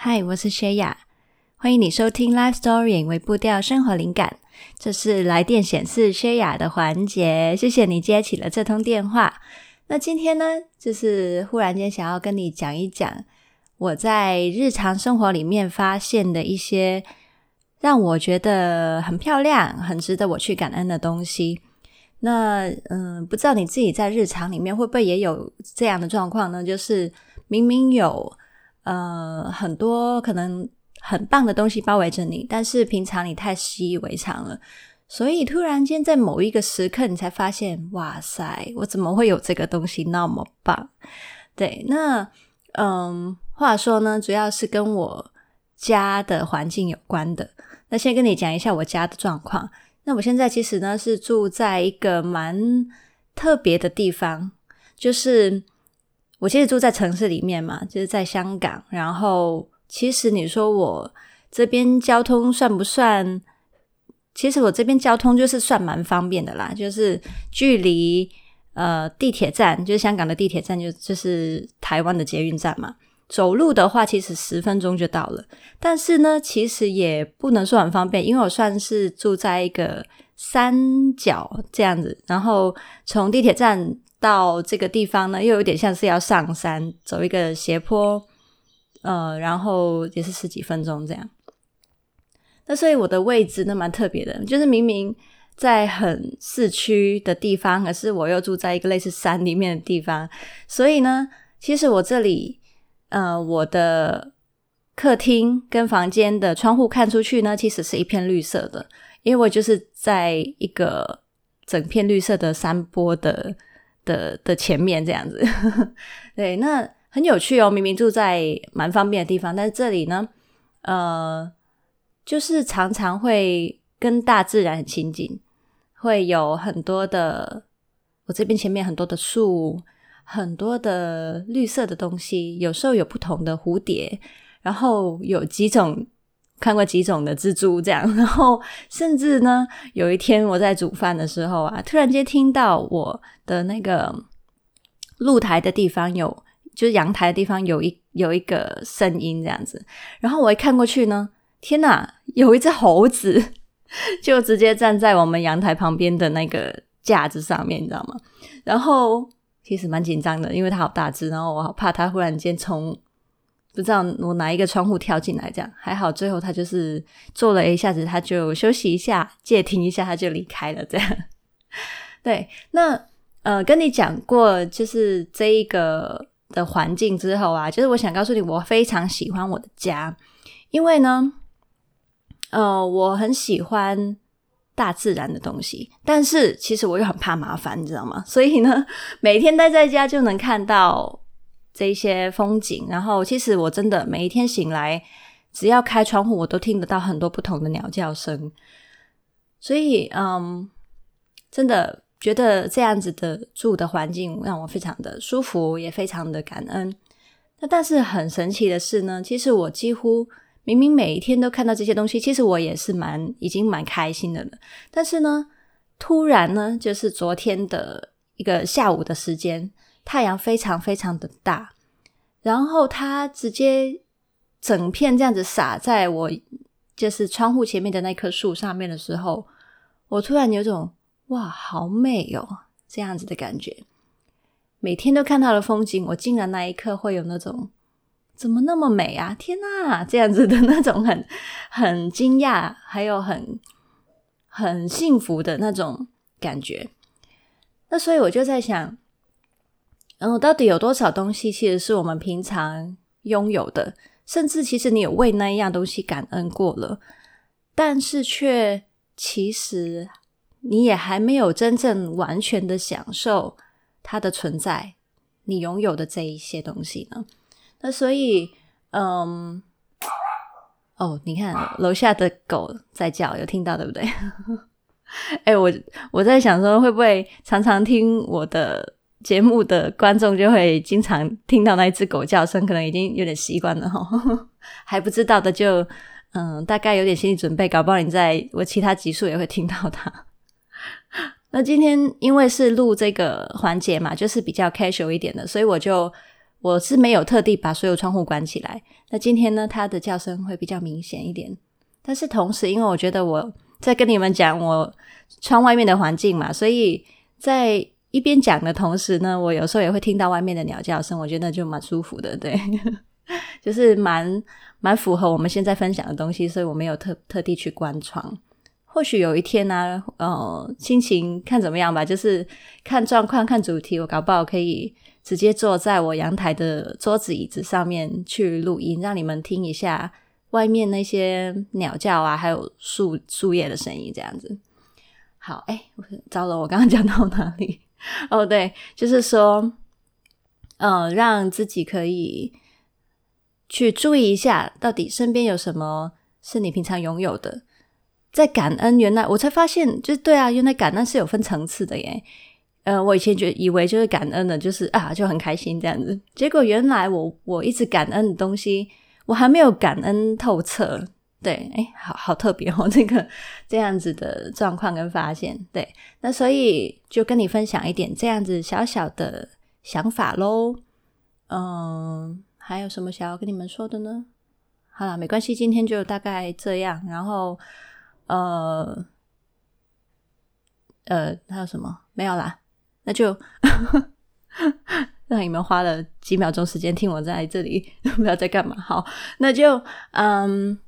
嗨，我是薛雅，欢迎你收听 Life Story 为步调生活灵感。这是来电显示薛雅的环节，谢谢你接起了这通电话。那今天呢，就是忽然间想要跟你讲一讲我在日常生活里面发现的一些让我觉得很漂亮、很值得我去感恩的东西。那嗯，不知道你自己在日常里面会不会也有这样的状况呢？就是明明有。呃，很多可能很棒的东西包围着你，但是平常你太习以为常了，所以突然间在某一个时刻，你才发现，哇塞，我怎么会有这个东西那么棒？对，那嗯，话说呢，主要是跟我家的环境有关的。那先跟你讲一下我家的状况。那我现在其实呢是住在一个蛮特别的地方，就是。我其实住在城市里面嘛，就是在香港。然后，其实你说我这边交通算不算？其实我这边交通就是算蛮方便的啦，就是距离呃地铁站，就是香港的地铁站就，就是台湾的捷运站嘛。走路的话，其实十分钟就到了。但是呢，其实也不能说很方便，因为我算是住在一个山脚这样子，然后从地铁站。到这个地方呢，又有点像是要上山，走一个斜坡，呃，然后也是十几分钟这样。那所以我的位置呢，蛮特别的，就是明明在很市区的地方，可是我又住在一个类似山里面的地方。所以呢，其实我这里，呃，我的客厅跟房间的窗户看出去呢，其实是一片绿色的，因为我就是在一个整片绿色的山坡的。的的前面这样子，对，那很有趣哦。明明住在蛮方便的地方，但是这里呢，呃，就是常常会跟大自然很亲近，会有很多的，我这边前面很多的树，很多的绿色的东西，有时候有不同的蝴蝶，然后有几种。看过几种的蜘蛛这样，然后甚至呢，有一天我在煮饭的时候啊，突然间听到我的那个露台的地方有，就是阳台的地方有一有一个声音这样子，然后我一看过去呢，天哪，有一只猴子就直接站在我们阳台旁边的那个架子上面，你知道吗？然后其实蛮紧张的，因为它好大只，然后我好怕它忽然间从。不知道我哪一个窗户跳进来，这样还好。最后他就是坐了一下子，他就休息一下，借停一下，他就离开了。这样，对。那呃，跟你讲过就是这一个的环境之后啊，就是我想告诉你，我非常喜欢我的家，因为呢，呃，我很喜欢大自然的东西，但是其实我又很怕麻烦，你知道吗？所以呢，每天待在家就能看到。这一些风景，然后其实我真的每一天醒来，只要开窗户，我都听得到很多不同的鸟叫声。所以，嗯，真的觉得这样子的住的环境让我非常的舒服，也非常的感恩。那但是很神奇的是呢，其实我几乎明明每一天都看到这些东西，其实我也是蛮已经蛮开心的了。但是呢，突然呢，就是昨天的一个下午的时间。太阳非常非常的大，然后它直接整片这样子洒在我就是窗户前面的那棵树上面的时候，我突然有种哇，好美哦，这样子的感觉。每天都看到的风景，我竟然那一刻会有那种怎么那么美啊！天哪，这样子的那种很很惊讶，还有很很幸福的那种感觉。那所以我就在想。然后到底有多少东西其实是我们平常拥有的，甚至其实你有为那一样东西感恩过了，但是却其实你也还没有真正完全的享受它的存在，你拥有的这一些东西呢？那所以，嗯，哦，你看楼下的狗在叫，有听到对不对？哎，我我在想说，会不会常常听我的？节目的观众就会经常听到那一只狗叫声，可能已经有点习惯了哈。还不知道的就嗯，大概有点心理准备，搞不好你在我其他集数也会听到它。那今天因为是录这个环节嘛，就是比较 casual 一点的，所以我就我是没有特地把所有窗户关起来。那今天呢，它的叫声会比较明显一点。但是同时，因为我觉得我在跟你们讲我窗外面的环境嘛，所以在一边讲的同时呢，我有时候也会听到外面的鸟叫声，我觉得就蛮舒服的，对，就是蛮蛮符合我们现在分享的东西，所以我没有特特地去关窗。或许有一天呢、啊，呃，心情看怎么样吧，就是看状况、看主题，我搞不好可以直接坐在我阳台的桌子、椅子上面去录音，让你们听一下外面那些鸟叫啊，还有树树叶的声音，这样子。好，哎，糟了，我刚刚讲到哪里？哦，对，就是说，呃，让自己可以去注意一下，到底身边有什么是你平常拥有的。在感恩，原来我才发现，就是对啊，原来感恩是有分层次的耶。呃，我以前觉以为就是感恩的，就是啊就很开心这样子。结果原来我我一直感恩的东西，我还没有感恩透彻。对，诶，好好特别哦，这个这样子的状况跟发现。对，那所以就跟你分享一点这样子小小的想法喽。嗯，还有什么想要跟你们说的呢？好了，没关系，今天就大概这样，然后。呃，呃，还有什么？没有啦，那就 让你们花了几秒钟时间听我在这里 不知道在干嘛。好，那就嗯，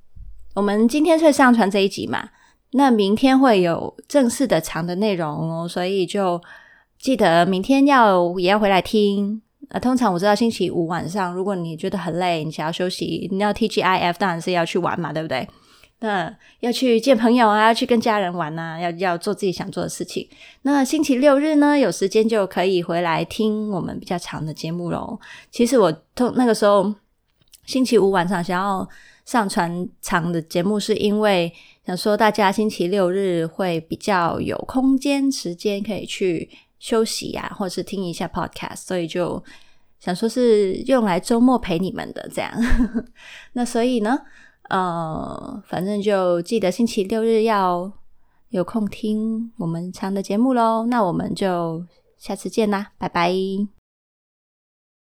我们今天会上传这一集嘛，那明天会有正式的长的内容哦，所以就记得明天要也要回来听。呃，通常我知道星期五晚上，如果你觉得很累，你想要休息，你要 TGIF，当然是要去玩嘛，对不对？那要去见朋友啊，要去跟家人玩啊，要要做自己想做的事情。那星期六日呢，有时间就可以回来听我们比较长的节目喽。其实我通那个时候星期五晚上想要上传长的节目，是因为想说大家星期六日会比较有空间时间可以去休息呀、啊，或是听一下 podcast，所以就想说是用来周末陪你们的这样。那所以呢？呃，反正就记得星期六日要有空听我们长的节目喽。那我们就下次见啦，拜拜。